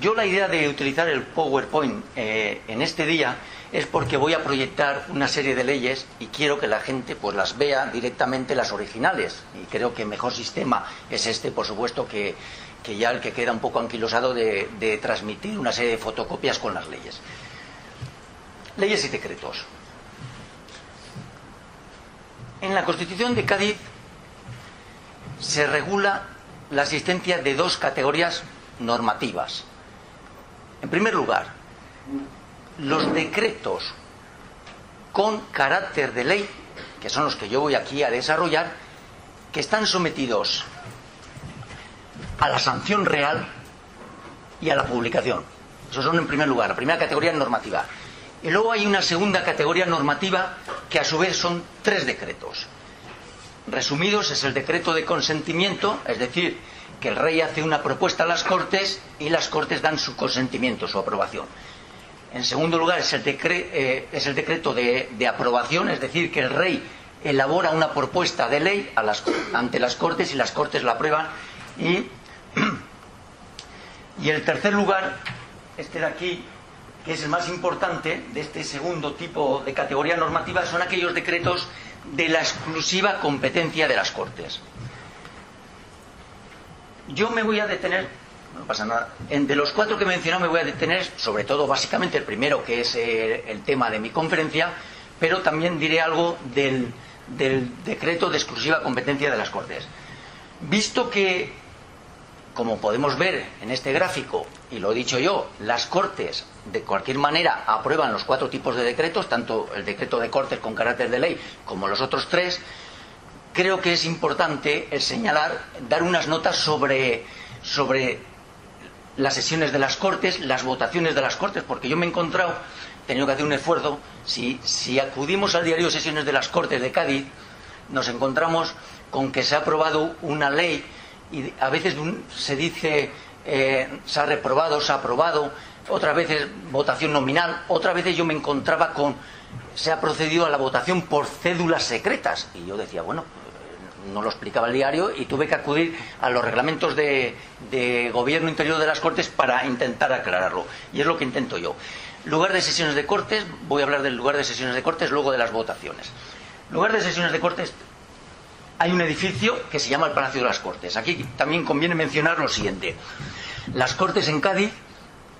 Yo la idea de utilizar el PowerPoint eh, en este día es porque voy a proyectar una serie de leyes y quiero que la gente pues las vea directamente las originales. Y creo que el mejor sistema es este, por supuesto, que, que ya el que queda un poco anquilosado de, de transmitir una serie de fotocopias con las leyes. Leyes y decretos. En la Constitución de Cádiz se regula la existencia de dos categorías normativas. En primer lugar, los decretos con carácter de ley, que son los que yo voy aquí a desarrollar, que están sometidos a la sanción real y a la publicación. Esos son en primer lugar, la primera categoría normativa. Y luego hay una segunda categoría normativa que a su vez son tres decretos. Resumidos es el decreto de consentimiento, es decir, que el rey hace una propuesta a las Cortes y las Cortes dan su consentimiento, su aprobación. En segundo lugar, es el, eh, es el decreto de, aprobación, es decir, que el rey elabora una propuesta de ley ante las Cortes y las Cortes la aprueban. Y, y el tercer lugar, este de aquí, que es el más importante de este segundo tipo de categoría normativa, son aquellos decretos de la exclusiva competencia de las Cortes. Yo me voy a detener no pasa nada. De los cuatro que he mencionado me voy a detener, sobre todo básicamente el primero, que es eh, el tema de mi conferencia, pero también diré algo del, decreto de exclusiva competencia de las Cortes. Visto que, como podemos ver en este gráfico, y lo he dicho yo, las Cortes de cualquier manera aprueban los cuatro tipos de decretos, tanto el decreto de Cortes con carácter de ley como los otros tres, creo que es importante el señalar, dar unas notas sobre, sobre las sesiones de las Cortes, las votaciones de las Cortes, porque yo me he encontrado, he tenido que hacer un esfuerzo, si, si acudimos al diario sesiones de las Cortes de Cádiz, nos encontramos con que se ha aprobado una ley y a veces se dice eh, se ha reprobado, se ha aprobado, otras veces votación nominal, otras veces yo me encontraba con se ha procedido a la votación por cédulas secretas y yo decía, bueno, no lo explicaba el diario y tuve que acudir a los reglamentos de, de, gobierno interior de las Cortes para intentar aclararlo. Y es lo que intento yo. Lugar de sesiones de Cortes, voy a hablar del lugar de sesiones de Cortes, luego de las votaciones. Lugar de sesiones de Cortes, hay un edificio que se llama el Palacio de las Cortes. Aquí también conviene mencionar lo siguiente. Las Cortes en Cádiz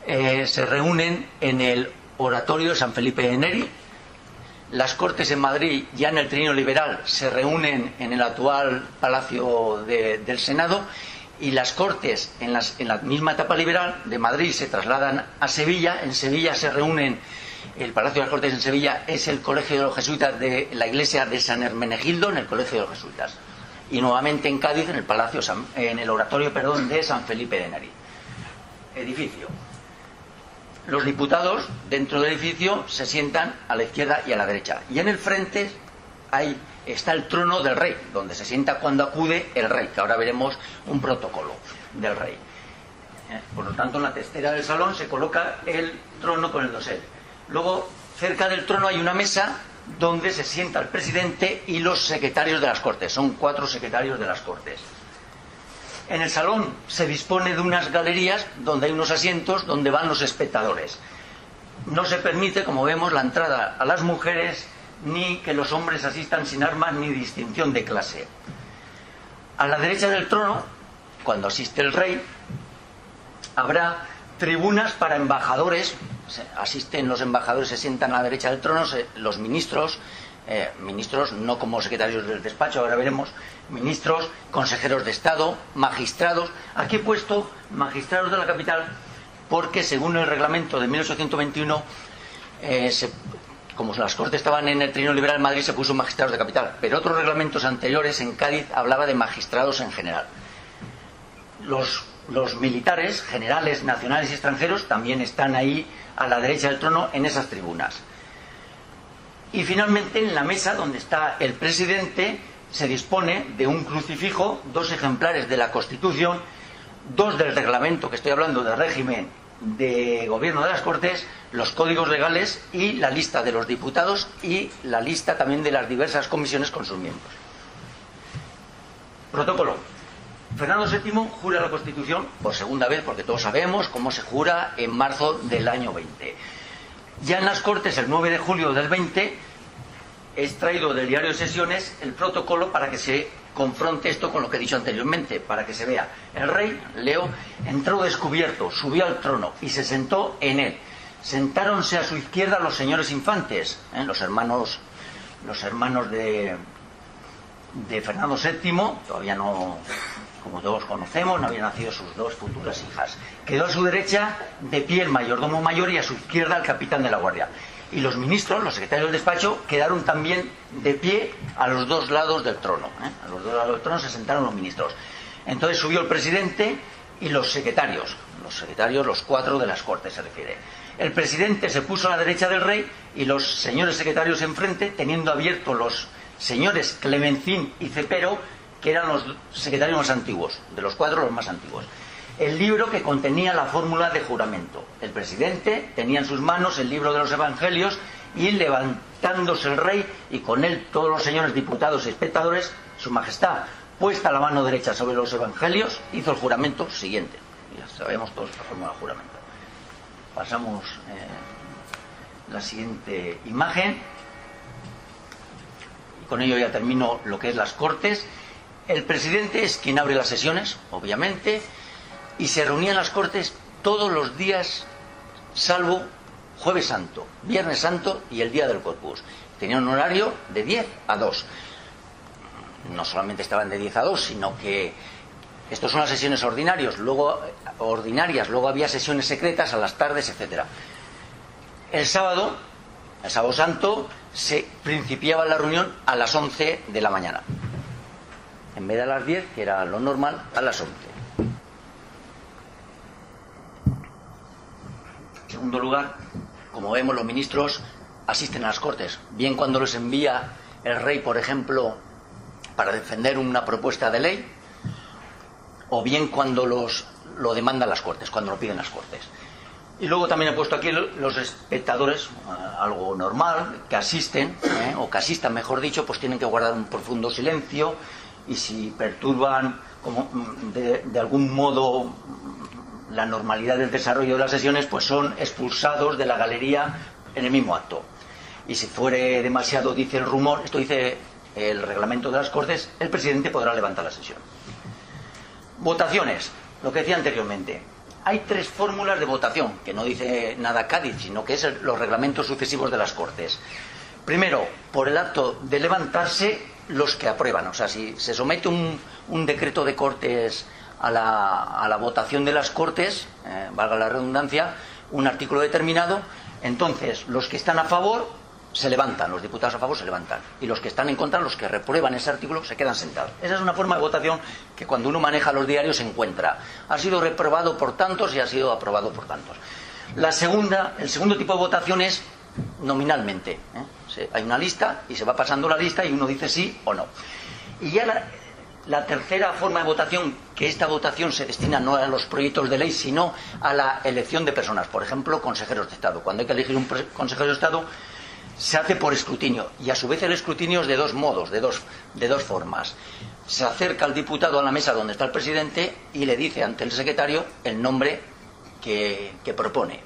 eh, se reúnen en el Oratorio de San Felipe de Neri, las Cortes en Madrid, ya en el Trino Liberal, se reúnen en el actual Palacio de, del Senado y las Cortes en, las, en, la misma etapa liberal de Madrid se trasladan a Sevilla. En Sevilla se reúnen, el Palacio de las Cortes en Sevilla es el Colegio de los Jesuitas de la Iglesia de San Hermenegildo, en el Colegio de los Jesuitas. Y nuevamente en Cádiz, en el Palacio, en el Oratorio perdón, de San Felipe de Nari. Edificio los diputados dentro del edificio se sientan a la izquierda y a la derecha. Y en el frente hay, está el trono del rey, donde se sienta cuando acude el rey, que ahora veremos un protocolo del rey. Eh, por lo tanto, en la testera del salón se coloca el trono con el dosel. Luego, cerca del trono hay una mesa donde se sienta el presidente y los secretarios de las Cortes. Son cuatro secretarios de las Cortes. En el salón se dispone de unas galerías donde hay unos asientos donde van los espectadores. No se permite, como vemos, la entrada a las mujeres ni que los hombres asistan sin armas ni distinción de clase. A la derecha del trono, cuando asiste el rey, habrá tribunas para embajadores. Asisten los embajadores, se sientan a la derecha del trono, los ministros, eh, ministros no como secretarios del despacho, ahora veremos, ministros, consejeros de Estado, magistrados. Aquí he puesto magistrados de la capital porque según el reglamento de 1821, eh, se, como las Cortes estaban en el Trino Liberal en Madrid, se puso magistrados de capital, pero otros reglamentos anteriores en Cádiz hablaba de magistrados en general. Los, los militares, generales nacionales y extranjeros, también están ahí a la derecha del trono en esas tribunas. Y finalmente en la mesa donde está el presidente se dispone de un crucifijo, dos ejemplares de la Constitución, dos del reglamento, que estoy hablando del régimen de gobierno de las Cortes, los códigos legales y la lista de los diputados y la lista también de las diversas comisiones con sus miembros. Protocolo. Fernando VII jura la Constitución por segunda vez, porque todos sabemos cómo se jura en marzo del año 20. Ya en las Cortes, el 9 de julio del 20, es traído del diario de sesiones el protocolo para que se confronte esto con lo que he dicho anteriormente, para que se vea. El rey, Leo, entró descubierto, subió al trono y se sentó en él. Sentáronse a su izquierda los señores infantes, ¿eh? los hermanos, los hermanos de, de Fernando VII, todavía no, como todos conocemos, no habían nacido sus dos futuras hijas. Quedó a su derecha de pie el mayordomo mayor y a su izquierda el capitán de la guardia y los ministros, los secretarios del despacho, quedaron también de pie a los dos lados del trono. ¿eh? A los dos lados del trono se sentaron los ministros. Entonces subió el presidente y los secretarios, los secretarios, los cuatro de las Cortes se refiere. El presidente se puso a la derecha del rey y los señores secretarios enfrente, teniendo abiertos los señores Clemencín y Cepero, que eran los secretarios más antiguos, de los cuatro los más antiguos el libro que contenía la fórmula de juramento. El presidente tenía en sus manos el libro de los evangelios y levantándose el rey y con él todos los señores diputados y espectadores, su majestad, puesta la mano derecha sobre los evangelios, hizo el juramento siguiente. Ya sabemos todos la fórmula de juramento. Pasamos eh, la siguiente imagen. Con ello ya termino lo que es las cortes. El presidente es quien abre las sesiones, obviamente y se reunían las Cortes todos los días, salvo Jueves Santo, Viernes Santo y el Día del Corpus. Tenían un horario de 10 a 2. No solamente estaban de 10 a 2, sino que estas son las sesiones ordinarias, luego, ordinarias, luego había sesiones secretas a las tardes, etcétera. El sábado, el sábado santo, se principiaba la reunión a las 11 de la mañana. En vez de a las 10, que era lo normal, a las 11. En segundo lugar, como vemos, los ministros asisten a las Cortes, bien cuando los envía el rey, por ejemplo, para defender una propuesta de ley, o bien cuando los, lo demandan las Cortes, cuando lo piden las Cortes. Y luego también he puesto aquí los espectadores, eh, algo normal, que asisten, eh, o que asistan, mejor dicho, pues tienen que guardar un profundo silencio y si perturban mm, de algún modo la normalidad del desarrollo de las sesiones, pues son expulsados de la galería en el mismo acto. Y si fuere demasiado, dice el rumor, esto dice el reglamento de las Cortes, el presidente podrá levantar la sesión. Votaciones, lo que decía anteriormente. Hay tres fórmulas de votación, que no dice nada Cádiz, sino que es los reglamentos sucesivos de las Cortes. Primero, por el acto de levantarse, los que aprueban. O sea, si se somete un, decreto de Cortes a la, votación de las Cortes, eh, valga la redundancia, un artículo determinado, entonces los que están a favor se levantan, los diputados a favor se levantan, y los que están en contra, los que reprueban ese artículo, se quedan sentados. Esa es una forma de votación que cuando uno maneja los diarios se encuentra. Ha sido reprobado por tantos y ha sido aprobado por tantos. La segunda, el segundo tipo de votación es nominalmente. ¿eh? Hay una lista y se va pasando la lista y uno dice sí o no. Y ya la, la tercera forma de votación, que esta votación se destina no a los proyectos de ley, sino a la elección de personas, por ejemplo, consejeros de Estado. Cuando hay que elegir un consejero de Estado, se hace por escrutinio y a su vez el escrutinio es de dos modos, de dos, de dos formas. Se acerca al diputado a la mesa donde está el presidente y le dice ante el secretario el nombre que, propone, ¿eh?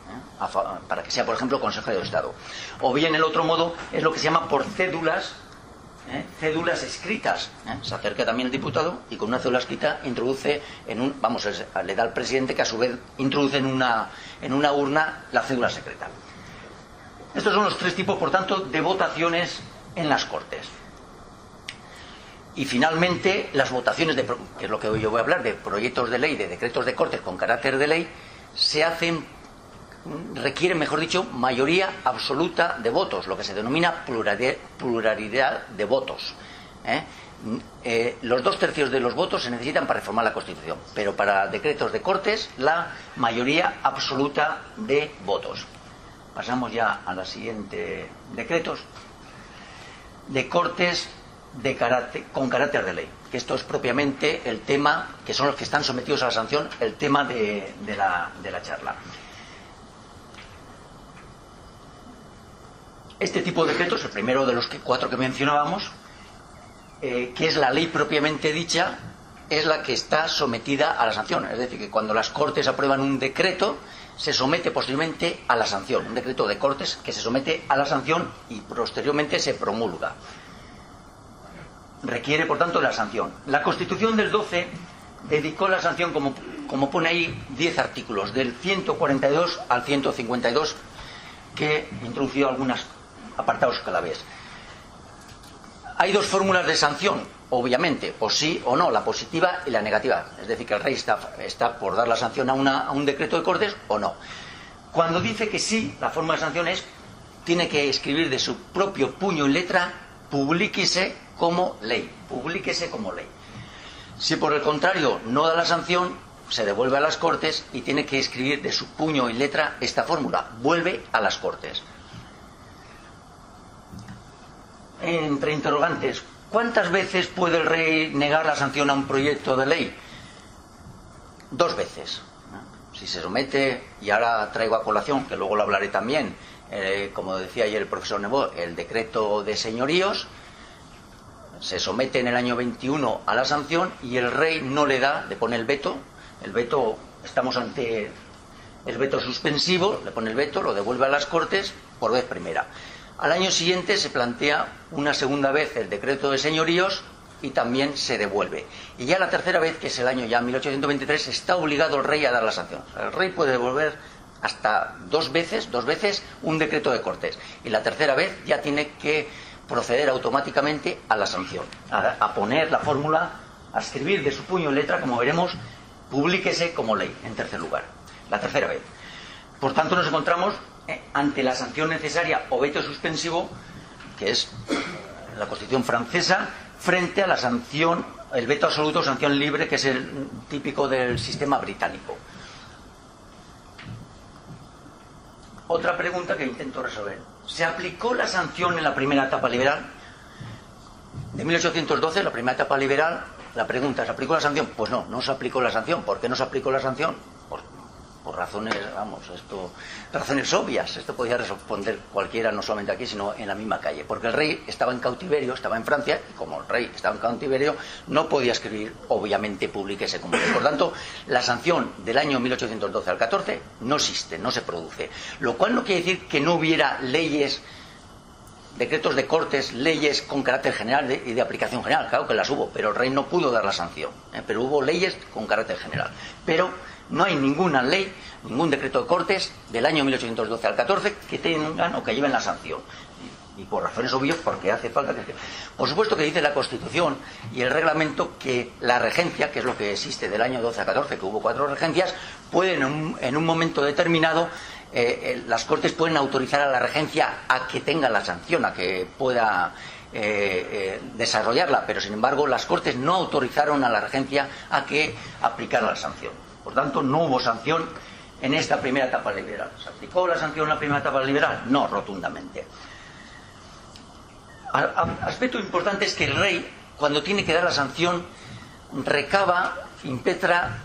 para que sea, por ejemplo, consejero de Estado. O bien el otro modo es lo que se llama por cédulas ¿eh? cédulas escritas. ¿eh? Se acerca también el diputado y con una cédula escrita introduce en un, vamos, le da al presidente que a su vez introduce en una, en una urna la cédula secreta. Estos son los tres tipos, por tanto, de votaciones en las Cortes. Y finalmente, las votaciones, de, que es lo que yo voy a hablar, de proyectos de ley, de decretos de Cortes con carácter de ley, se hacen requiere, mejor dicho, mayoría absoluta de votos, lo que se denomina pluralidad de votos. ¿eh? Eh, los dos tercios de los votos se necesitan para reformar la Constitución, pero para decretos de Cortes la mayoría absoluta de votos. Pasamos ya a la siguiente decretos de Cortes de carácter, con carácter de ley, que esto es propiamente el tema, que son los que están sometidos a la sanción, el tema de, la, charla. Este tipo de decretos, el primero de los cuatro que mencionábamos, eh, que es la ley propiamente dicha, es la que está sometida a la sanción. Es decir, que cuando las Cortes aprueban un decreto, se somete posteriormente a la sanción. Un decreto de Cortes que se somete a la sanción y posteriormente se promulga. Requiere, por tanto, la sanción. La Constitución del 12 dedicó la sanción, como, como pone ahí, 10 artículos, del 142 al 152, que introdució algunos apartados vez. Hay dos fórmulas de sanción, obviamente, o sí o no, la positiva y la negativa. Es decir, que el rey está, está por dar la sanción a, a un decreto de Cortes o no. Cuando dice que sí, la forma de sanción es, tiene que escribir de su propio puño y letra, publíquese como ley, publíquese como ley. Si por el contrario no da la sanción, se devuelve a las Cortes y tiene que escribir de su puño y letra esta fórmula, vuelve a las Cortes entre interrogantes, ¿cuántas veces puede el rey negar la sanción a un proyecto de ley? Dos veces. Si se somete, y ahora traigo a colación, que luego lo hablaré también, eh, como decía ayer el profesor Nebo, el decreto de señoríos, se somete en el año 21 a la sanción y el rey no le da, le pone el veto, el veto, estamos ante el veto suspensivo, le pone el veto, lo devuelve a las Cortes por vez primera. Al año siguiente se plantea una segunda vez el decreto de señoríos y también se devuelve. Y ya la tercera vez, que es el año ya 1823, está obligado el rey a dar la sanción. El rey puede devolver hasta dos veces, dos veces, un decreto de Cortes. Y la tercera vez ya tiene que proceder automáticamente a la sanción, a, poner la fórmula, a escribir de su puño y letra, como veremos, publíquese como ley, en tercer lugar. La tercera vez. Por tanto, nos encontramos eh, ante la sanción necesaria o veto suspensivo, que es la Constitución francesa, frente a la sanción, el veto absoluto sanción libre, que es el típico del sistema británico. Otra pregunta que intento resolver. ¿Se aplicó la sanción en la primera etapa liberal? De 1812, la primera etapa liberal, la pregunta, ¿se aplicó la sanción? Pues no, no se aplicó la sanción. ¿Por qué no se aplicó la sanción? Por razones, vamos, esto, razones obvias. Esto podía responder cualquiera, no solamente aquí, sino en la misma calle. Porque el rey estaba en cautiverio, estaba en Francia, y como el rey estaba en cautiverio, no podía escribir, obviamente, ese como Por tanto, la sanción del año 1812 al 14 no existe, no se produce. Lo cual no quiere decir que no hubiera leyes decretos de cortes, leyes con carácter general y de aplicación general, claro que las hubo, pero el rey no pudo dar la sanción, ¿eh? pero hubo leyes con carácter general. Pero no hay ninguna ley, ningún decreto de Cortes del año 1812 al 14 que tengan o que lleven la sanción. Y, por razones obvias, porque hace falta que... Por supuesto que dice la Constitución y el reglamento que la regencia, que es lo que existe del año 12 a 14, que hubo cuatro regencias, pueden en un, momento determinado eh, eh, las Cortes pueden autorizar a la regencia a que tenga la sanción, a que pueda eh, desarrollarla, pero sin embargo las Cortes no autorizaron a la regencia a que aplicara la sanción. Por tanto, no hubo sanción en esta primera etapa liberal. ¿Se aplicó la sanción en la primera etapa liberal? No, rotundamente. Aspecto importante es que el rey, cuando tiene que dar la sanción, recaba, impetra,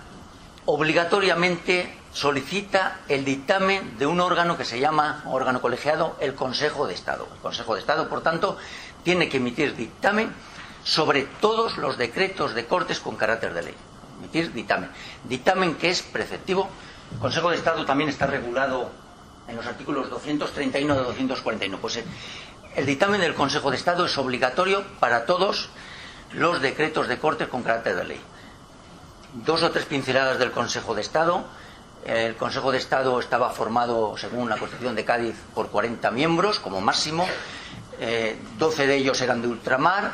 obligatoriamente solicita el dictamen de un órgano que se llama órgano colegiado, el Consejo de Estado. El Consejo de Estado, por tanto, tiene que emitir dictamen sobre todos los decretos de cortes con carácter de ley emitir dictamen. Dictamen que es preceptivo. El Consejo de Estado también está regulado en los artículos 231 de 241. Pues eh, el dictamen del Consejo de Estado es obligatorio para todos los decretos de corte con carácter de ley. Dos o tres pinceladas del Consejo de Estado. El Consejo de Estado estaba formado, según la Constitución de Cádiz, por 40 miembros como máximo. Eh, 12 de ellos eran de ultramar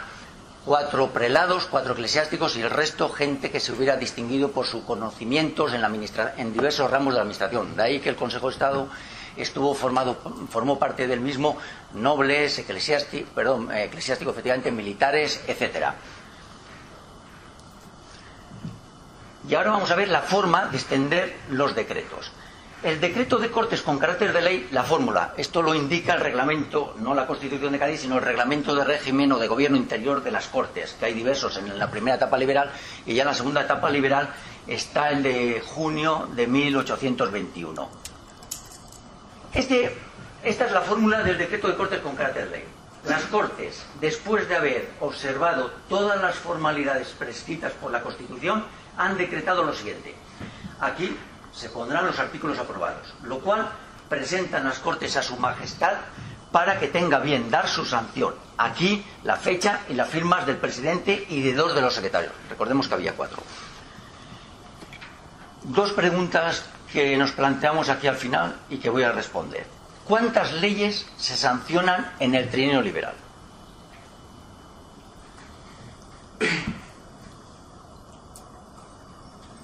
cuatro prelados, cuatro eclesiásticos y el resto gente que se hubiera distinguido por sus conocimientos en, la en diversos ramos de la administración. De ahí que el Consejo de Estado estuvo formado, formó parte del mismo nobles, eclesiásticos, perdón, eclesiásticos, efectivamente, militares, etcétera. Y ahora vamos a ver la forma de extender los decretos. El decreto de Cortes con carácter de ley, la fórmula. Esto lo indica el reglamento, no la Constitución de Cádiz, sino el reglamento de régimen o de gobierno interior de las Cortes, que hay diversos en la primera etapa liberal y ya en la segunda etapa liberal está el de junio de 1821. Este, esta es la fórmula del decreto de Cortes con carácter de ley. Las Cortes, después de haber observado todas las formalidades prescritas por la Constitución, han decretado lo siguiente. Aquí se pondrán los artículos aprobados, lo cual presentan las Cortes a su Majestad para que tenga bien dar su sanción. Aquí la fecha y las firmas del presidente y de dos de los secretarios. Recordemos que había cuatro. Dos preguntas que nos planteamos aquí al final y que voy a responder. ¿Cuántas leyes se sancionan en el trienio liberal?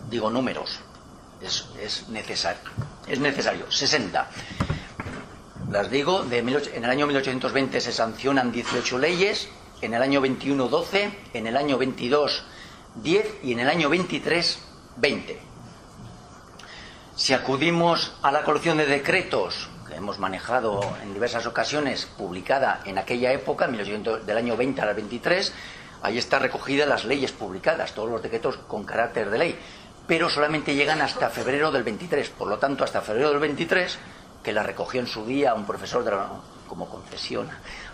Digo números. Es, necesario. Es necesario. 60. Las digo, de en el año 1820 se sancionan 18 leyes, en el año 21 12, en el año 22 10 y en el año 23 20. Si acudimos a la colección de decretos que hemos manejado en diversas ocasiones, publicada en aquella época, del año 20 al 23, ahí está recogida las leyes publicadas, todos los decretos con carácter de ley, pero solamente llegan hasta febrero del 23. Por lo tanto, hasta febrero del 23 que la recogió en su día un profesor de como confesión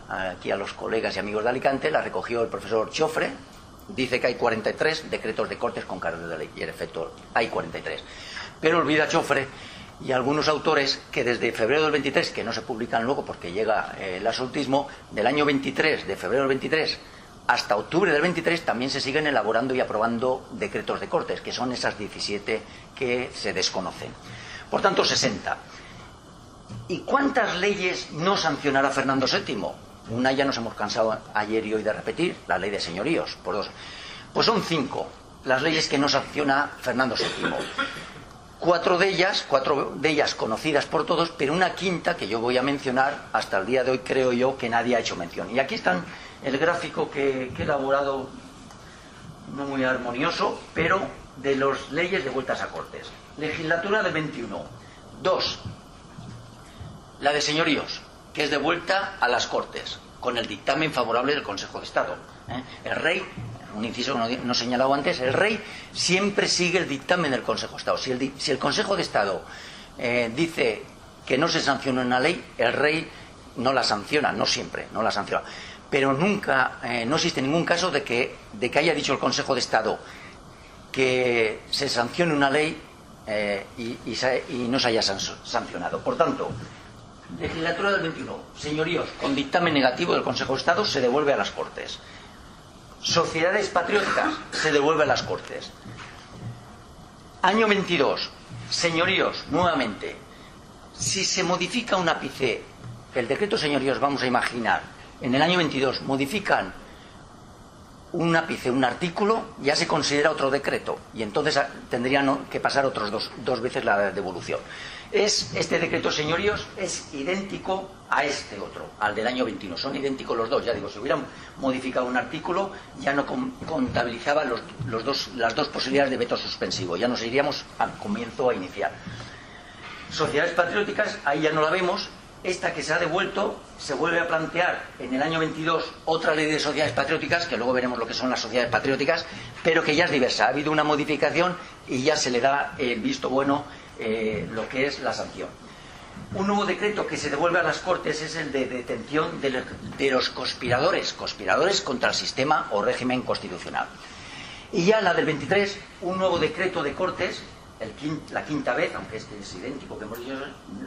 aquí a los colegas y amigos de Alicante, la recogió el profesor Chofre, dice que hay 43 decretos de cortes con carácter de ley, y en efecto hay 43. Pero olvida Chofre y algunos autores que desde febrero del 23, que no se publican luego porque llega eh, el absolutismo, del año 23, de febrero del 23 hasta octubre del 23 también se siguen elaborando y aprobando decretos de cortes, que son esas 17 que se desconocen. Por tanto, 60. ¿Y cuántas leyes no sancionará Fernando VII? Una ya nos hemos cansado ayer y hoy de repetir, la ley de señoríos, por dos. Pues son cinco las leyes que no sanciona Fernando VII. Cuatro de ellas, cuatro de ellas conocidas por todos, pero una quinta que yo voy a mencionar hasta el día de hoy creo yo que nadie ha hecho mención. Y aquí están el gráfico que, he elaborado, no muy armonioso, pero de las leyes de vueltas a cortes. Legislatura del 21. Dos, la de señoríos, que es de vuelta a las Cortes, con el dictamen favorable del Consejo de Estado. ¿eh? El rey, un inciso que no, he señalado antes, el rey siempre sigue el dictamen del Consejo de Estado. Si el, si el Consejo de Estado eh, dice que no se sanciona una ley, el rey no la sanciona, no siempre, no la sanciona. Pero nunca, eh, no existe ningún caso de que, de que haya dicho el Consejo de Estado que se sancione una ley y, y, no se haya sancionado. Por tanto, Legislatura del 21. Señoríos, con dictamen negativo del Consejo de Estado se devuelve a las Cortes. Sociedades patrióticas se devuelve a las Cortes. Año 22. Señoríos, nuevamente. Si se modifica un ápice, el decreto señoríos, vamos a imaginar, en el año 22 modifican un ápice, un artículo, ya se considera otro decreto y entonces tendrían que pasar otros dos, dos veces la devolución es este decreto, señoríos, es idéntico a este otro, al del año 21. Son idénticos los dos. Ya digo, si hubieran modificado un artículo, ya no contabilizaba los, dos, las dos posibilidades de veto suspensivo. Ya nos iríamos al comienzo a iniciar. Sociedades patrióticas, ahí ya no la vemos. Esta que se ha devuelto se vuelve a plantear en el año 22 otra ley de sociedades patrióticas, que luego veremos lo que son las sociedades patrióticas, pero que ya es diversa. Ha habido una modificación y ya se le da el visto bueno eh, lo que es la sanción. Un nuevo decreto que se devuelve a las Cortes es el de detención de, los conspiradores, conspiradores contra el sistema o régimen constitucional. Y ya la del 23, un nuevo decreto de Cortes, la quinta vez, aunque este es idéntico que hemos dicho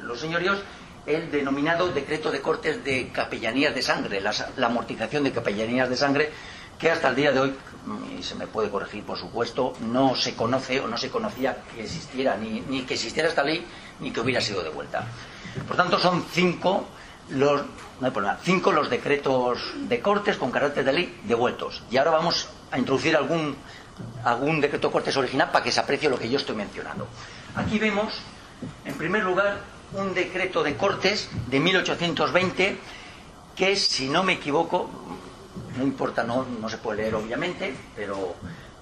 los señoríos, el denominado decreto de Cortes de capellanías de sangre, la amortización de capellanías de sangre, que hasta el día de hoy, y se me puede corregir por supuesto, no se conoce o no se conocía que existiera, ni, que existiera esta ley, ni que hubiera sido devuelta. Por tanto, son cinco los, no hay problema, cinco los decretos de cortes con carácter de ley devueltos. Y ahora vamos a introducir algún, algún decreto de cortes original para que se aprecie lo que yo estoy mencionando. Aquí vemos, en primer lugar, un decreto de cortes de 1820 que, si no me equivoco, no importa, no, no se puede leer obviamente, pero,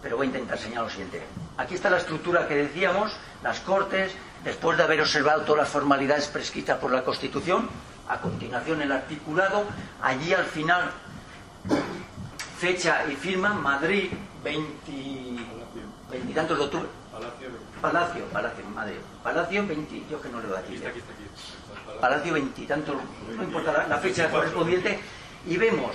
pero voy a intentar señalar lo siguiente. Aquí está la estructura que decíamos, las Cortes, después de haber observado todas las formalidades prescritas por la Constitución, a continuación el articulado, allí al final, fecha y firma, Madrid, 20, tantos de octubre. Palacio, Madrid. Palacio 20, yo que no leo aquí. Palacio 20 tantos, no importa la fecha correspondiente, y vemos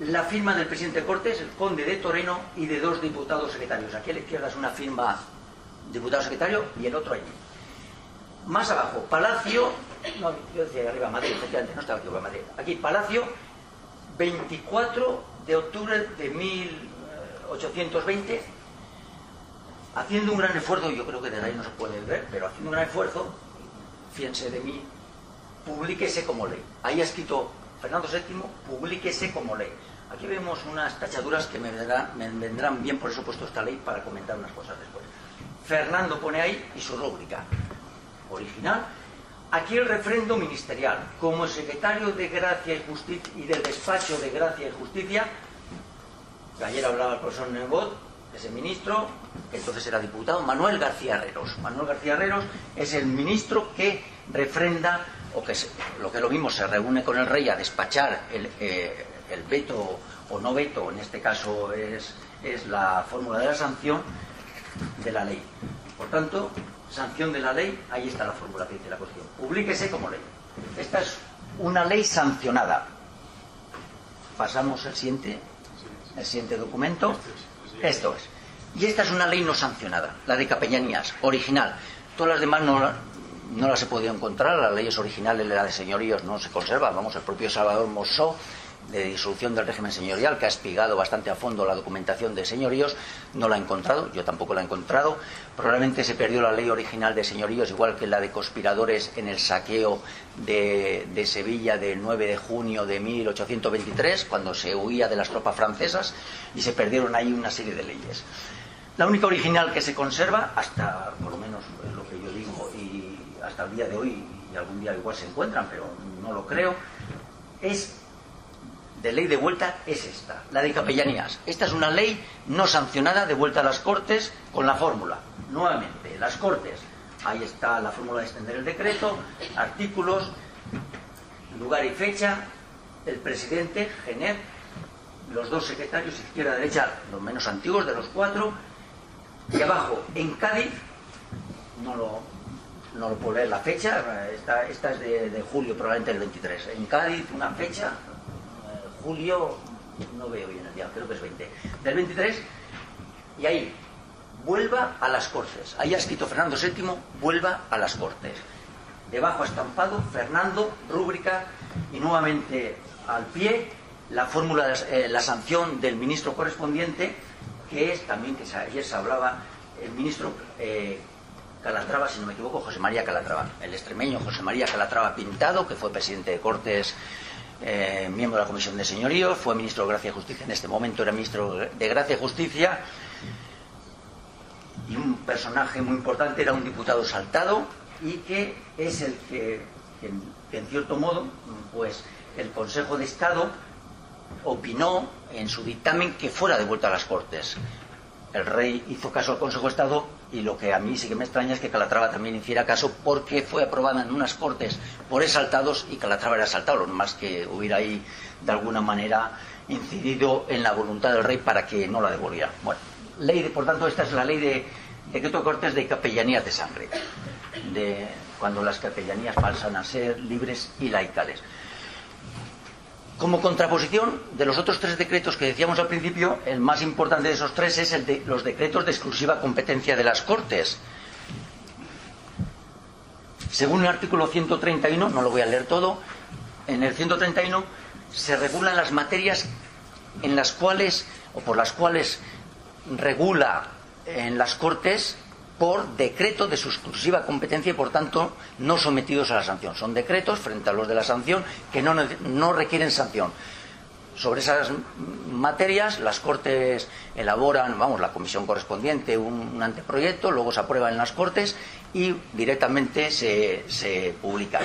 la firma del presidente Cortés, el conde de Toreno y de dos diputados secretarios. Aquí a la izquierda es una firma diputado secretario y el otro allí. Más abajo, Palacio, no, yo decía arriba Madrid, efectivamente, no estaba aquí Madrid. Aquí, Palacio, 24 de octubre de 1820, haciendo un gran esfuerzo, yo creo que desde ahí no se puede ver, pero haciendo un gran esfuerzo, fíjense de mí, publíquese como ley. Ahí ha escrito Fernando VII, publíquese como ley. Aquí vemos unas tachaduras que me vendrán, bien, por eso he puesto esta ley para comentar unas cosas después. Fernando pone ahí y su rúbrica original. Aquí el refrendo ministerial, como secretario de Gracia y Justicia y del despacho de Gracia y Justicia, que ayer hablaba el profesor Nebot, ese ministro, que entonces era diputado, Manuel García Herreros. Manuel García Herreros es el ministro que refrenda, o que lo que lo mismo, se reúne con el rey a despachar el, eh, el veto o no veto, en este caso es, es la fórmula de la sanción de la ley. Por tanto, sanción de la ley, ahí está la fórmula que dice la cuestión. Publíquese como ley. Esta es una ley sancionada. Pasamos al siguiente, el siguiente documento. Esto es. Y esta es una ley no sancionada, la de Capellanías, original. Todas las demás no, no las he podido encontrar, las leyes originales, la de señoríos, no se conserva. Vamos, el propio Salvador Mosó de disolución del régimen señorial, que ha espigado bastante a fondo la documentación de señoríos, no la ha encontrado, yo tampoco la he encontrado. Probablemente se perdió la ley original de señoríos, igual que la de conspiradores en el saqueo de, de Sevilla del 9 de junio de 1823, cuando se huía de las tropas francesas, y se perdieron ahí una serie de leyes. La única original que se conserva, hasta por lo menos lo que yo digo, y hasta el día de hoy, y algún día igual se encuentran, pero no lo creo, es de ley de vuelta es esta, la de capellanías. Esta es una ley no sancionada de vuelta a las Cortes con la fórmula. Nuevamente, las Cortes. Ahí está la fórmula de extender el decreto, artículos, lugar y fecha, el presidente, Genet, los dos secretarios, izquierda y derecha, los menos antiguos de los cuatro, y abajo, en Cádiz, no lo, no lo puedo leer la fecha, esta, esta es de, de julio, probablemente el 23. En Cádiz, una fecha, julio, no veo bien el día, creo que es 20, del 23, y ahí, vuelva a las Cortes. Ahí ha escrito Fernando VII, vuelva a las Cortes. Debajo estampado, Fernando, rúbrica, y nuevamente al pie, la fórmula, eh, la sanción del ministro correspondiente, que es también, que ayer se hablaba, el ministro eh, Calatrava, si no me equivoco, José María Calatrava, el extremeño José María Calatrava Pintado, que fue presidente de Cortes eh, miembro de la Comisión de Señoríos, fue ministro de Gracia y Justicia, en este momento era ministro de Gracia y Justicia, y un personaje muy importante era un diputado saltado y que es el que, en cierto modo, pues el Consejo de Estado opinó en su dictamen que fuera devuelta a las Cortes. El rey hizo caso al Consejo de Estado y lo que a mí sí que me extraña es que Calatrava también hiciera caso porque fue aprobada en unas cortes por exaltados y Calatrava era asaltado, lo más que hubiera ahí de alguna manera incidido en la voluntad del rey para que no la devolviera. Bueno, ley de, por tanto, esta es la ley de decreto de cortes de capellanías de sangre, de cuando las capellanías pasan a ser libres y laicales. Como contraposición de los otros tres decretos que decíamos al principio, el más importante de esos tres es el de los decretos de exclusiva competencia de las Cortes. Según el artículo 131, no lo voy a leer todo, en el 131 se regulan las materias en las cuales o por las cuales regula en las Cortes por decreto de su exclusiva competencia y por tanto no sometidos a la sanción. Son decretos frente a los de la sanción que no, requieren sanción. Sobre esas materias las Cortes elaboran, vamos, la comisión correspondiente, un, anteproyecto, luego se aprueba en las Cortes y directamente se, se publica.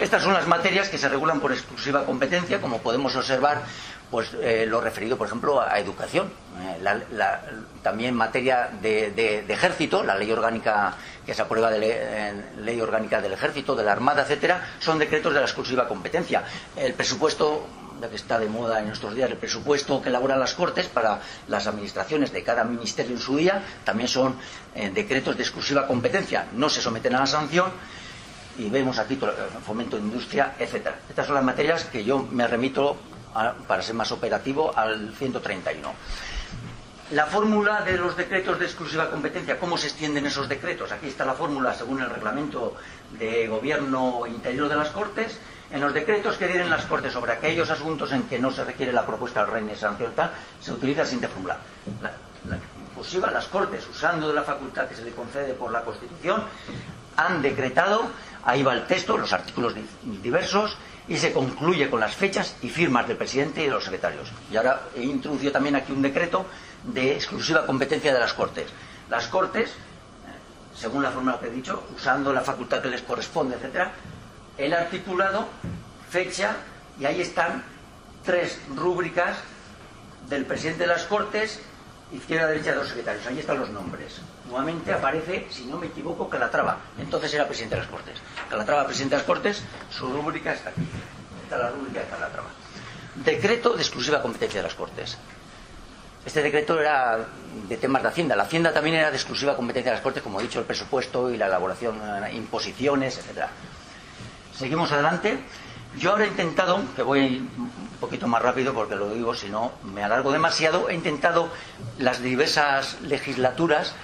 Estas son las materias que se regulan por exclusiva competencia, como podemos observar pues eh, lo referido, por ejemplo, a, educación. Eh, la, también materia de, ejército, la ley orgánica que se aprueba de eh, ley orgánica del ejército, de la armada, etcétera, son decretos de la exclusiva competencia. El presupuesto ya que está de moda en nuestros días, el presupuesto que elaboran las Cortes para las administraciones de cada ministerio en su día, también son decretos de exclusiva competencia. No se someten a la sanción y vemos aquí fomento de industria, etcétera. Estas son las materias que yo me remito para ser más operativo, al 131. La fórmula de los decretos de exclusiva competencia, ¿cómo se extienden esos decretos? Aquí está la fórmula según el reglamento de gobierno interior de las Cortes. En los decretos que tienen las Cortes sobre aquellos asuntos en que no se requiere la propuesta del rey ni sanción tal, se utiliza la siguiente fórmula. La, la las Cortes, usando de la facultad que se le concede por la Constitución, han decretado, ahí va el texto, los artículos diversos, y se concluye con las fechas y firmas del presidente y de los secretarios. Y ahora he introducido también aquí un decreto de exclusiva competencia de las Cortes. Las Cortes, según la fórmula que he dicho, usando la facultad que les corresponde, etcétera, el articulado, fecha, y ahí están tres rúbricas del presidente de las Cortes, izquierda, derecha de los secretarios. Ahí están los nombres. Nuevamente aparece, si no me equivoco, Calatrava. Entonces era presidente de las Cortes. Calatrava, presidente de las Cortes, su rúbrica está aquí. Está la rúbrica de Calatrava. Decreto de exclusiva competencia de las Cortes. Este decreto era de temas de Hacienda. La Hacienda también era de exclusiva competencia de las Cortes, como he dicho, el presupuesto y la elaboración, eh, imposiciones, etcétera. Seguimos adelante. Yo ahora he intentado, que voy un poquito más rápido porque lo digo, si no me alargo demasiado, he intentado las diversas legislaturas,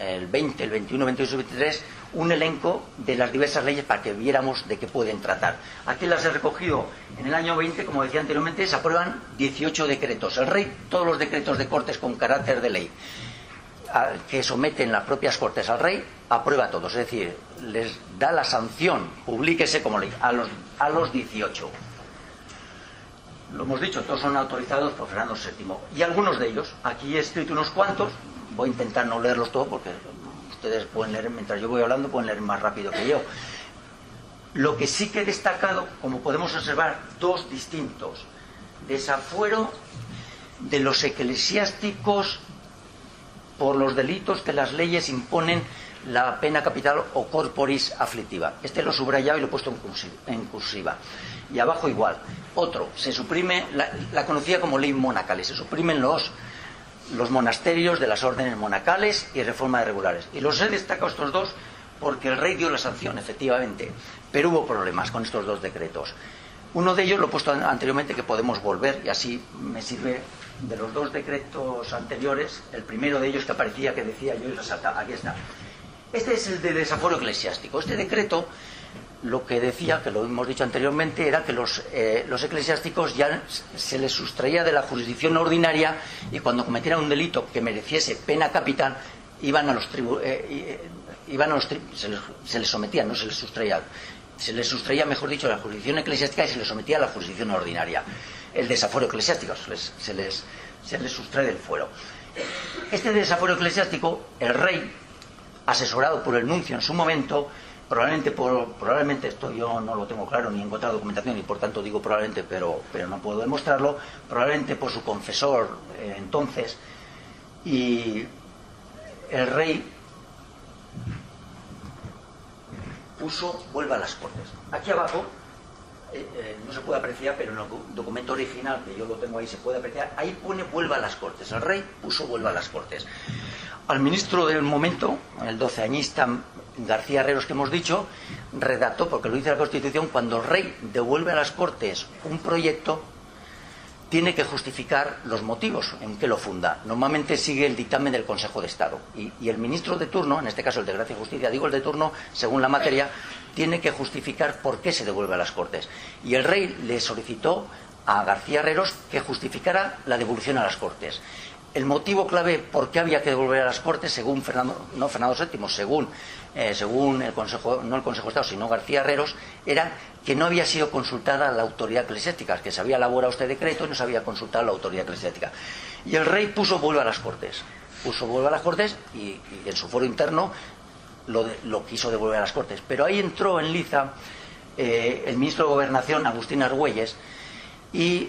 el 20, el 21, el 22 y el 23, un elenco de las diversas leyes para que viéramos de qué pueden tratar. Aquí las he recogido en el año 20, como decía anteriormente, se aprueban 18 decretos. El rey, todos los decretos de cortes con carácter de ley que someten las propias cortes al rey, aprueba todos. Es decir, les da la sanción, publíquese como ley, a los, a los 18. Lo hemos dicho, todos son autorizados por Fernando VII. Y algunos de ellos, aquí he escrito unos cuantos, voy a intentar no leerlos todos porque ustedes pueden leer, mientras yo voy hablando, pueden leer más rápido que yo. Lo que sí que he destacado, como podemos observar, dos distintos. Desafuero de los eclesiásticos por los delitos que las leyes imponen la pena capital o corporis aflictiva. Este lo he subrayado y lo he puesto en cursiva. Y abajo igual. Otro, se suprime, la, la conocida como ley monacal, se suprimen los los monasterios de las órdenes monacales y reforma de regulares. Y los he destacado estos dos porque el rey dio la sanción, efectivamente, pero hubo problemas con estos dos decretos. Uno de ellos lo he puesto anteriormente que podemos volver y así me sirve de los dos decretos anteriores, el primero de ellos que aparecía que decía yo y resalta, aquí está. Este es el de desaforo eclesiástico. Este decreto lo que decía, que lo hemos dicho anteriormente, era que los, eh, los, eclesiásticos ya se les sustraía de la jurisdicción ordinaria y cuando cometieran un delito que mereciese pena capital, iban a los tribunales, eh, eh, iban a los se, les, se, les, sometían, no se les sustraía. Se les sustraía, mejor dicho, la jurisdicción eclesiástica y se les sometía a la jurisdicción ordinaria. El desaforo eclesiástico se les, se les, se les sustrae del fuero. Este desaforo eclesiástico, el rey, asesorado por el nuncio en su momento, probablemente probablemente esto yo no lo tengo claro ni he encontrado documentación y por tanto digo probablemente pero pero no puedo demostrarlo. Probablemente por su confesor eh, entonces y el rey puso vuelva a las cortes. Aquí abajo eh, eh, no se puede apreciar pero en el documento original que yo lo tengo ahí se puede apreciar ahí pone vuelva a las cortes. El rey puso vuelva a las cortes. Al ministro del momento, el doceañista García Herreros que hemos dicho, redactó, porque lo dice la Constitución, cuando el rey devuelve a las Cortes un proyecto, tiene que justificar los motivos en que lo funda. Normalmente sigue el dictamen del Consejo de Estado. Y, el ministro de turno, en este caso el de Gracia y Justicia, digo el de turno, según la materia, tiene que justificar por qué se devuelve a las Cortes. Y el rey le solicitó a García Herreros que justificara la devolución a las Cortes el motivo clave por qué había que devolver a las Cortes, según Fernando, no Fernando VII, según, eh, según el Consejo, no el Consejo de Estado, sino García Herreros, era que no había sido consultada la autoridad eclesiástica, que se había elaborado este decreto y no se había consultado la autoridad eclesiástica. Y el rey puso vuelve a las Cortes. Puso vuelve a las Cortes y, en su foro interno lo, lo, quiso devolver a las Cortes. Pero ahí entró en liza eh, el ministro de Gobernación, Agustín Argüelles, y,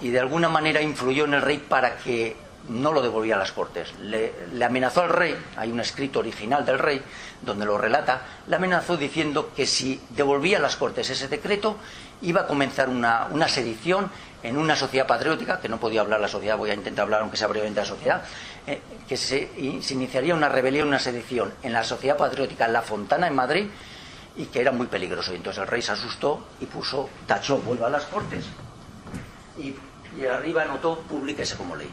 y de alguna manera influyó en el rey para que no lo devolvía a las Cortes. Le, amenazó al rey, hay un escrito original del rey donde lo relata, le amenazó diciendo que si devolvía a las Cortes ese decreto iba a comenzar una, sedición en una sociedad patriótica, que no podía hablar la sociedad, voy a intentar hablar aunque sea brevemente la sociedad, eh, que se, iniciaría una rebelión, una sedición en la sociedad patriótica La Fontana, en Madrid, y que era muy peligroso. Y entonces el rey se asustó y puso, tachó, vuelva a las Cortes, y, arriba anotó públiquese como ley.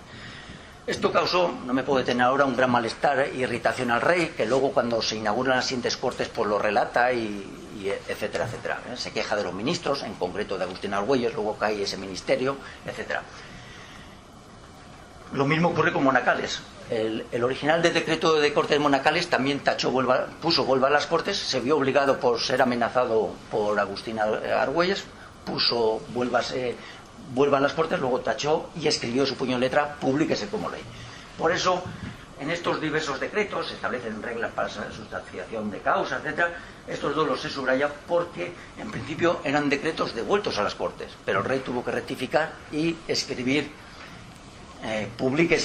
Esto causó, no me puedo detener ahora, un gran malestar e irritación al rey, que luego cuando se inauguran las siguientes cortes pues lo relata y, etcétera, etcétera. ¿eh? Se queja de los ministros, en concreto de Agustín Argüelles, luego cae ese ministerio, etcétera. Lo mismo ocurre con Monacales. El, original del decreto de cortes monacales también tachó, puso vuelva a las cortes, se vio obligado por ser amenazado por Agustín Argüelles, puso vuelvase vuelva a las Cortes, luego tachó y escribió su puño en letra, publíquese como ley. Por eso, en estos diversos decretos se establecen reglas para la sustanciación de causa, etcétera. Estos dos los se subraya porque, en principio, eran decretos devueltos a las Cortes, pero el rey tuvo que rectificar y escribir eh,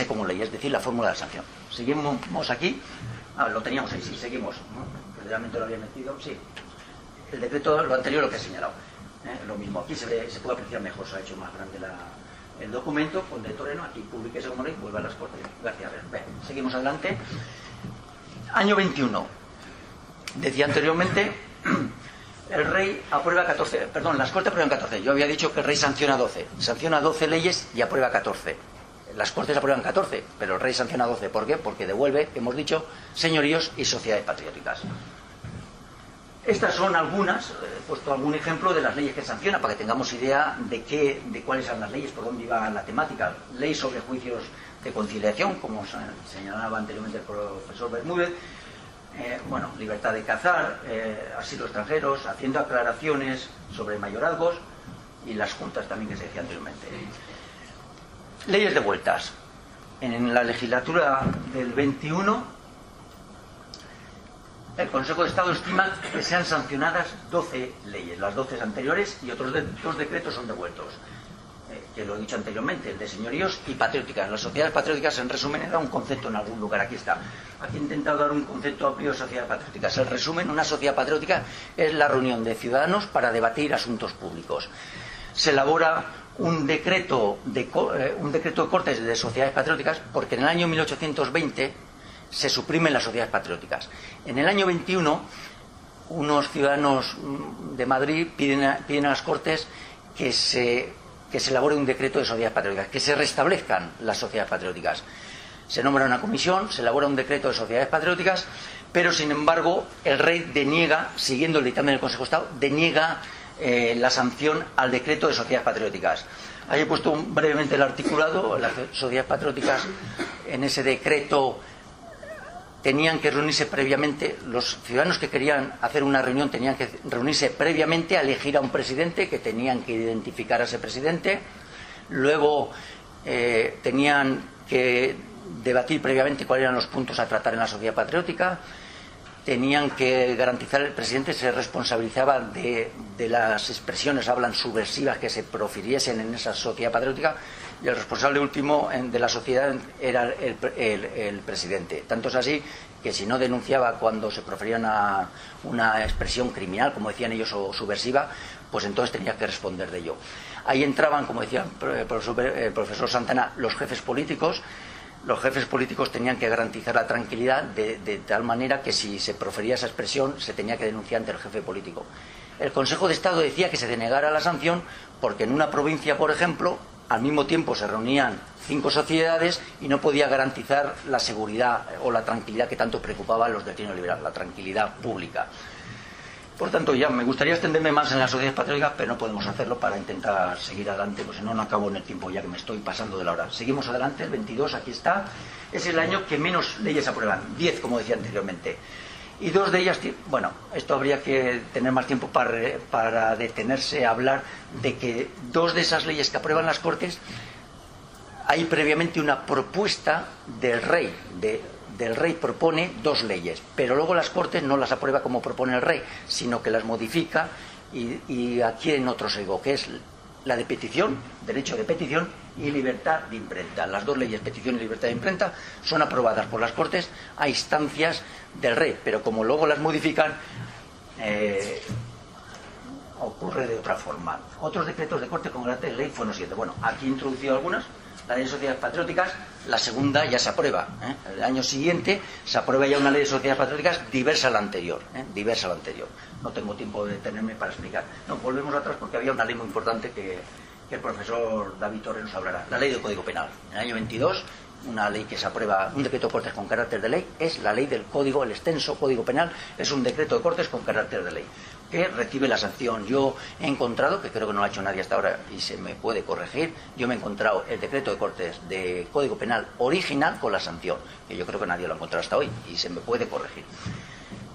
como ley, es decir, la fórmula de sanción. Seguimos aquí. Ah, lo teníamos ahí, sí, seguimos. ¿no? lo había metido, sí. El decreto, lo anterior, lo que he señalado. ¿Eh? Lo mismo aquí se, se puede apreciar mejor, se ha hecho más grande el documento, con de Toreno, aquí publique como ley, vuelve a las Cortes. Gracias. seguimos adelante. Año 21. Decía anteriormente, el rey aprueba 14, perdón, las Cortes aprueban 14. Yo había dicho que el rey sanciona 12. Sanciona 12 leyes y aprueba 14. Las Cortes aprueban 14, pero el rey sanciona 12. ¿Por qué? Porque devuelve, hemos dicho, señoríos y sociedades patrióticas. Estas son algunas, he puesto algún ejemplo de las leyes que sanciona para que tengamos idea de, qué, de cuáles son las leyes, por dónde iba la temática. Ley sobre juicios de conciliación, como señalaba anteriormente el profesor Bermúdez. Eh, bueno, libertad de cazar, eh, asilo extranjeros, haciendo aclaraciones sobre mayorazgos y las juntas también que se decía anteriormente. Leyes de vueltas. En la legislatura del 21 el Consejo de Estado estima que sean sancionadas 12 leyes, las 12 anteriores y otros dos decretos son devueltos. Eh, que lo he dicho anteriormente, el de señoríos y patrióticas. Las sociedades patrióticas, en resumen, era un concepto en algún lugar, aquí está. Aquí he intentado dar un concepto amplio de sociedades patrióticas. En resumen, una sociedad patriótica es la reunión de ciudadanos para debatir asuntos públicos. Se elabora un decreto de, eh, un decreto de cortes de sociedades patrióticas porque en el año 1820 se suprimen las sociedades patrióticas. En el año 21, unos ciudadanos de Madrid piden a, piden a las Cortes que se, que se elabore un decreto de sociedades patrióticas, que se restablezcan las sociedades patrióticas. Se nombra una comisión, se elabora un decreto de sociedades patrióticas, pero sin embargo el rey deniega, siguiendo el dictamen del Consejo de Estado, deniega eh, la sanción al decreto de sociedades patrióticas. Ahí he puesto brevemente el articulado, las sociedades patrióticas en ese decreto tenían que reunirse previamente, los ciudadanos que querían hacer una reunión tenían que reunirse previamente a elegir a un presidente, que tenían que identificar a ese presidente, luego eh, tenían que debatir previamente cuáles eran los puntos a tratar en la sociedad patriótica, tenían que garantizar, el presidente se responsabilizaba de, las expresiones, hablan subversivas que se profiriesen en esa sociedad patriótica, y el responsable último de la sociedad era el, presidente. Tanto es así que si no denunciaba cuando se profería una, expresión criminal, como decían ellos, o subversiva, pues entonces tenía que responder de ello. Ahí entraban, como decía el profesor, Santana, los jefes políticos. Los jefes políticos tenían que garantizar la tranquilidad de, de tal manera que si se profería esa expresión se tenía que denunciar ante el jefe político. El Consejo de Estado decía que se denegara la sanción porque en una provincia, por ejemplo, al mismo tiempo se reunían cinco sociedades y no podía garantizar la seguridad o la tranquilidad que tanto preocupaba a los destinos liberales, la tranquilidad pública. Por tanto, ya me gustaría extenderme más en las sociedades patrióticas, pero no podemos hacerlo para intentar seguir adelante, pues si no, no acabo en el tiempo ya que me estoy pasando de la hora. Seguimos adelante, el 22, aquí está. Es el año que menos leyes aprueban, 10, como decía anteriormente y dos de ellas, bueno, esto habría que tener más tiempo para, detenerse a hablar de que dos de esas leyes que aprueban las Cortes, hay previamente una propuesta del rey, del rey propone dos leyes, pero luego las Cortes no las aprueba como propone el rey, sino que las modifica y, y adquieren otro sesgo, que es la de petición, derecho de petición y libertad de imprenta. Las dos leyes, petición y libertad de imprenta, son aprobadas por las Cortes a instancias del rey, pero como luego las modifican, eh, ocurre de otra forma. Otros decretos de corte con carácter de ley fueron siete. Bueno, aquí he introducido algunas. La ley de sociedades patrióticas, la segunda ya se aprueba. ¿eh? El año siguiente se aprueba ya una ley de sociedades patrióticas diversa a la anterior. ¿eh? Diversa a la anterior. No tengo tiempo de detenerme para explicar. No, volvemos atrás porque había una ley muy importante que, que el profesor David Torres nos hablará. La ley del Código Penal. En el año 22, una ley que se aprueba, un decreto de Cortes con carácter de ley, es la ley del Código, el extenso Código Penal, es un decreto de Cortes con carácter de ley que recibe la sanción. Yo he encontrado, que creo que no lo ha hecho nadie hasta ahora y se me puede corregir, yo me he encontrado el decreto de Cortes de Código Penal original con la sanción, que yo creo que nadie lo ha encontrado hasta hoy y se me puede corregir.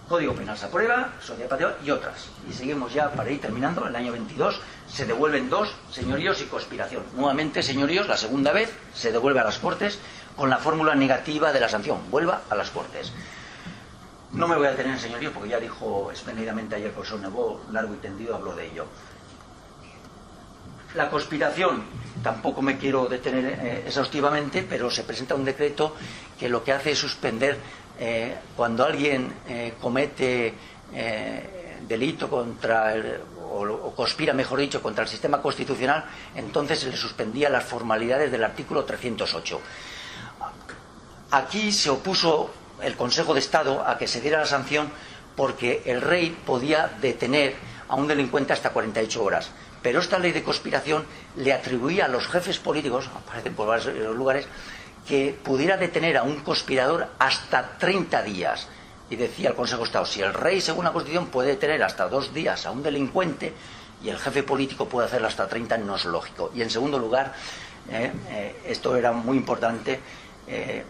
Código Penal se aprueba, Sociedad Patria y otras. Y seguimos ya para ir terminando. En el año 22 se devuelven dos, señoríos y conspiración. Nuevamente, señoríos, la segunda vez se devuelve a las Cortes con la fórmula negativa de la sanción. Vuelva a las Cortes. No me voy a detener en señorío porque ya dijo espléndidamente ayer el profesor Nebo, largo y tendido habló de ello. La conspiración, tampoco me quiero detener eh, exhaustivamente, pero se presenta un decreto que lo que hace es suspender eh, cuando alguien eh, comete delito contra o, conspira, mejor dicho, contra el sistema constitucional, entonces se le suspendía las formalidades del artículo 308. Aquí se opuso el Consejo de Estado a que se diera la sanción porque el rey podía detener a un delincuente hasta 48 horas. Pero esta ley de conspiración le atribuía a los jefes políticos, aparecen por varios lugares, que pudiera detener a un conspirador hasta 30 días. Y decía el Consejo de Estado, si el rey, según la Constitución, puede detener hasta dos días a un delincuente y el jefe político puede hacerlo hasta 30, no es lógico. Y en segundo lugar, eh, eh, esto era muy importante, eh,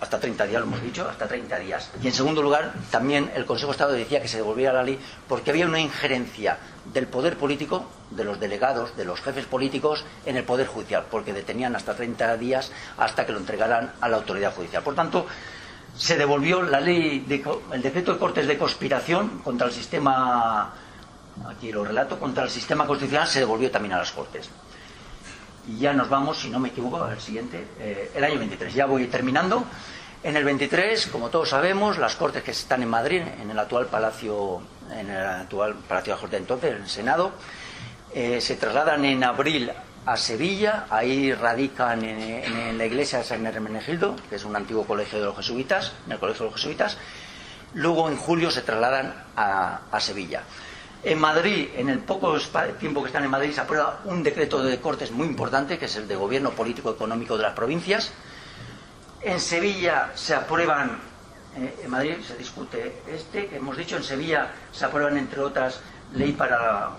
hasta 30 días, lo hemos dicho, hasta 30 días. Y en segundo lugar, también el Consejo de Estado decía que se devolviera la ley porque había una injerencia del poder político, de los delegados, de los jefes políticos, en el poder judicial, porque detenían hasta 30 días hasta que lo entregaran a la autoridad judicial. Por tanto, se devolvió la ley, de, el decreto de cortes de conspiración contra el sistema, aquí lo relato, contra el sistema constitucional, se devolvió también a las Cortes. Y ya nos vamos, si no me equivoco, al siguiente, eh, el año 23. Ya voy terminando. En el 23, como todos sabemos, las Cortes que están en Madrid, en el actual Palacio, en el actual Palacio de la de entonces, en el Senado, eh, se trasladan en abril a Sevilla, ahí radican en, la iglesia de San Hermenegildo, que es un antiguo colegio de los jesuitas, en el colegio de los jesuitas. Luego en julio se trasladan a Sevilla. En Madrid, en el poco tiempo que están en Madrid, se aprueba un decreto de cortes muy importante, que es el de gobierno político económico de las provincias. En Sevilla se aprueban, eh, en Madrid se discute este, que hemos dicho, en Sevilla se aprueban, entre otras, ley para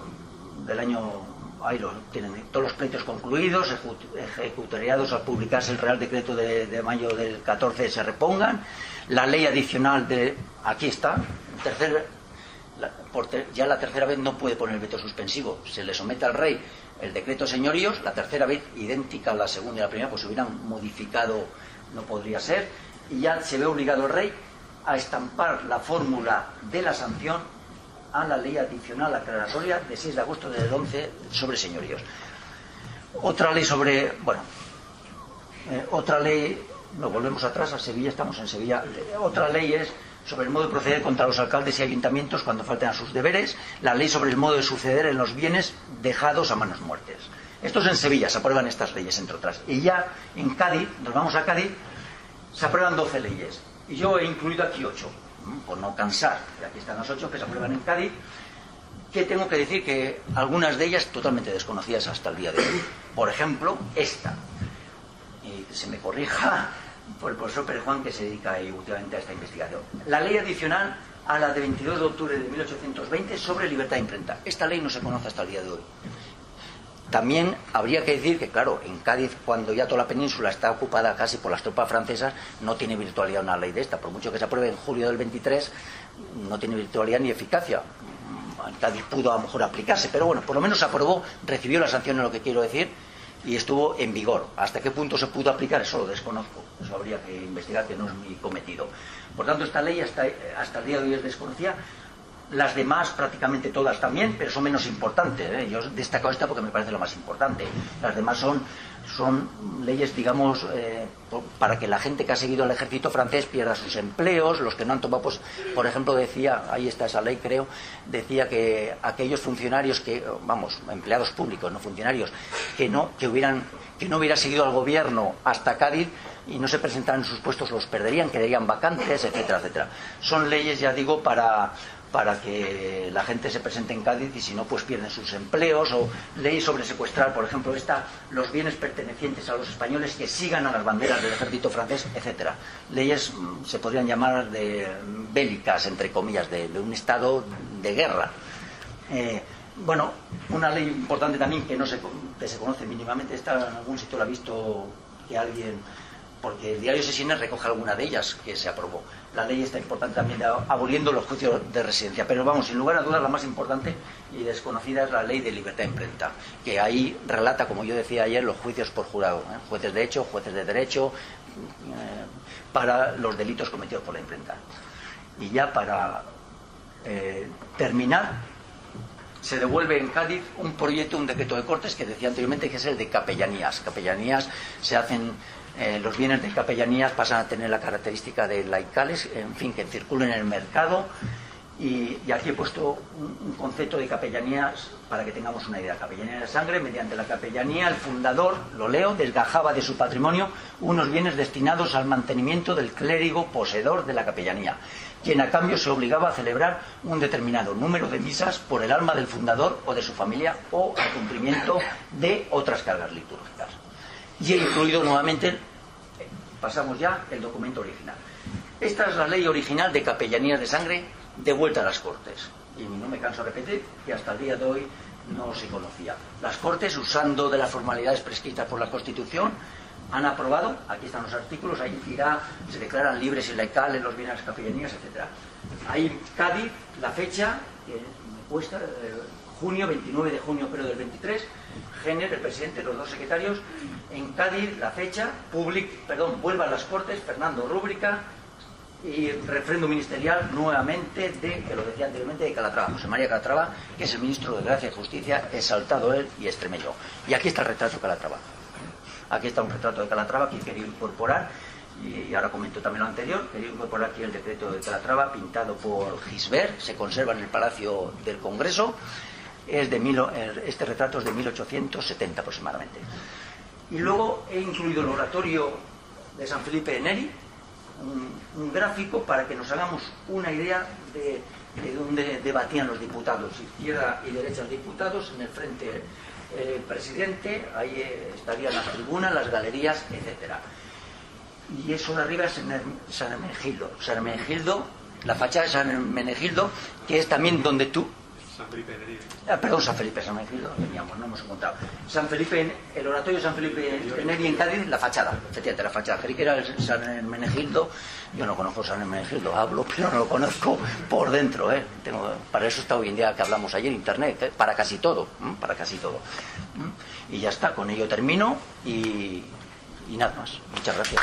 del año ahí lo tienen todos los pleitos concluidos, ejecutariados al publicarse el Real Decreto de, de, mayo del 14 se repongan, la ley adicional de, aquí está, tercer ya la tercera vez no puede poner veto suspensivo. Se le somete al rey el decreto señoríos, la tercera vez idéntica a la segunda y la primera, pues se hubieran modificado, no podría ser, y ya se ve obligado el rey a estampar la fórmula de la sanción a la ley adicional aclaratoria de 6 de agosto del 11 sobre señoríos. Otra ley sobre, bueno, eh, otra ley, nos volvemos atrás a Sevilla, estamos en Sevilla, otra ley es sobre el modo de proceder contra los alcaldes y ayuntamientos cuando falten a sus deberes, la ley sobre el modo de suceder en los bienes dejados a manos muertes. Esto es en Sevilla, se aprueban estas leyes, entre otras. Y ya en Cádiz, nos vamos a Cádiz, se aprueban 12 leyes. Y yo he incluido aquí 8, por no cansar. Aquí están las 8 que se aprueban en Cádiz, que tengo que decir que algunas de ellas totalmente desconocidas hasta el día de hoy. Por ejemplo, esta. Y que se me corrija por el profesor Pérez Juan que se dedica últimamente a esta investigación. La ley adicional a la de 22 de octubre de 1820 sobre libertad de imprenta. Esta ley no se conoce hasta el día de hoy. También habría que decir que, claro, en Cádiz, cuando ya toda la península está ocupada casi por las tropas francesas, no tiene virtualidad una ley de esta. Por mucho que se apruebe en julio del 23, no tiene virtualidad ni eficacia. Cádiz pudo a lo mejor aplicarse, pero bueno, por lo menos se aprobó, recibió la sanción en lo que quiero decir, y estuvo en vigor. ¿Hasta qué punto se pudo aplicar? Eso lo desconozco. Eso habría que investigar, que no es mi cometido. Por tanto, esta ley hasta, el día de hoy es desconocida. Las demás, prácticamente todas también, pero son menos importantes. ¿eh? Yo destaco esta porque me parece lo más importante. Las demás son son leyes, digamos, eh, para que la gente que ha seguido el ejército francés pierda sus empleos, los que no han tomado, pues, por ejemplo, decía, ahí está esa ley, creo, decía que aquellos funcionarios que, vamos, empleados públicos, no funcionarios, que no, que hubieran, que no hubiera seguido al gobierno hasta Cádiz y no se presentaran en sus puestos, los perderían, quedarían vacantes, etcétera, etcétera. Son leyes, ya digo, para para que la gente se presente en Cádiz y si no, pues pierden sus empleos o ley sobre secuestrar, por ejemplo, esta, los bienes pertenecientes a los españoles que sigan a las banderas del ejército francés, etcétera. Leyes mm, se podrían llamar de bélicas, entre comillas, de, un estado de guerra. Eh, bueno, una ley importante también que no se, que se conoce mínimamente, está en algún sitio lo ha visto que alguien porque el diario Sesines recoge alguna de ellas que se aprobó. La ley está importante también aboliendo los juicios de residencia. Pero vamos, sin lugar a dudas, la más importante y desconocida es la ley de libertad de imprenta, que ahí relata, como yo decía ayer, los juicios por jurado, ¿eh? jueces de hecho, jueces de derecho, eh, para los delitos cometidos por la imprenta. Y ya para eh, terminar, se devuelve en Cádiz un proyecto, un decreto de cortes que decía anteriormente que es el de capellanías. Capellanías se hacen eh, los bienes de capellanías pasan a tener la característica de laicales, en fin, que circulen en el mercado. Y, aquí he puesto un, concepto de capellanías para que tengamos una idea. Capellanía de sangre, mediante la capellanía, el fundador, lo leo, desgajaba de su patrimonio unos bienes destinados al mantenimiento del clérigo poseedor de la capellanía, quien a cambio se obligaba a celebrar un determinado número de misas por el alma del fundador o de su familia o al cumplimiento de otras cargas litúrgicas. Y he incluido nuevamente pasamos ya el documento original. Esta es la ley original de capellanías de sangre de vuelta a las Cortes. Y no me canso de repetir que hasta el día de hoy no se conocía. Las Cortes, usando de las formalidades prescritas por la Constitución, han aprobado, aquí están los artículos, ahí irá, se declaran libres y laicales los bienes capellanías, etc. Ahí Cádiz, la fecha, que me cuesta, eh, junio, 29 de junio pero del 23, Géner, el presidente, los dos secretarios, en Cádiz, la fecha, public, perdón, vuelva a las Cortes, Fernando Rúbrica, y refrendo ministerial nuevamente de, que lo decía anteriormente, de Calatrava, José María Calatrava, que es el ministro de Gracia y Justicia, exaltado él y extremeño. Y aquí está el retrato de Calatrava. Aquí está un retrato de Calatrava que quería incorporar, y ahora comento también lo anterior, quería incorporar aquí el decreto de Calatrava, pintado por Gisbert, se conserva en el Palacio del Congreso, es de este retrato es de 1870 aproximadamente. Y luego he incluido el oratorio de San Felipe de Neri, un, gráfico para que nos hagamos una idea de, de dónde debatían los diputados, izquierda y derecha los diputados, en el frente el presidente, ahí estarían las tribunas, las galerías, etcétera. Y eso de arriba es San Hermenegildo. San Hermenegildo, la fachada de San Hermenegildo, que es también donde tú San Felipe ah, perdón, San Felipe, San Felipe, veníamos, no hemos encontrado. San Felipe, el oratorio de San Felipe de Neri en Cádiz, la fachada, efectivamente, la fachada. Creí que era el San Menegildo, yo no conozco San Menegildo, hablo, pero no lo conozco por dentro, ¿eh? Para eso está hoy en día que hablamos ayer, Internet, ¿eh? para casi todo, para casi todo. Y ya está, con ello termino y, y nada más. Muchas gracias.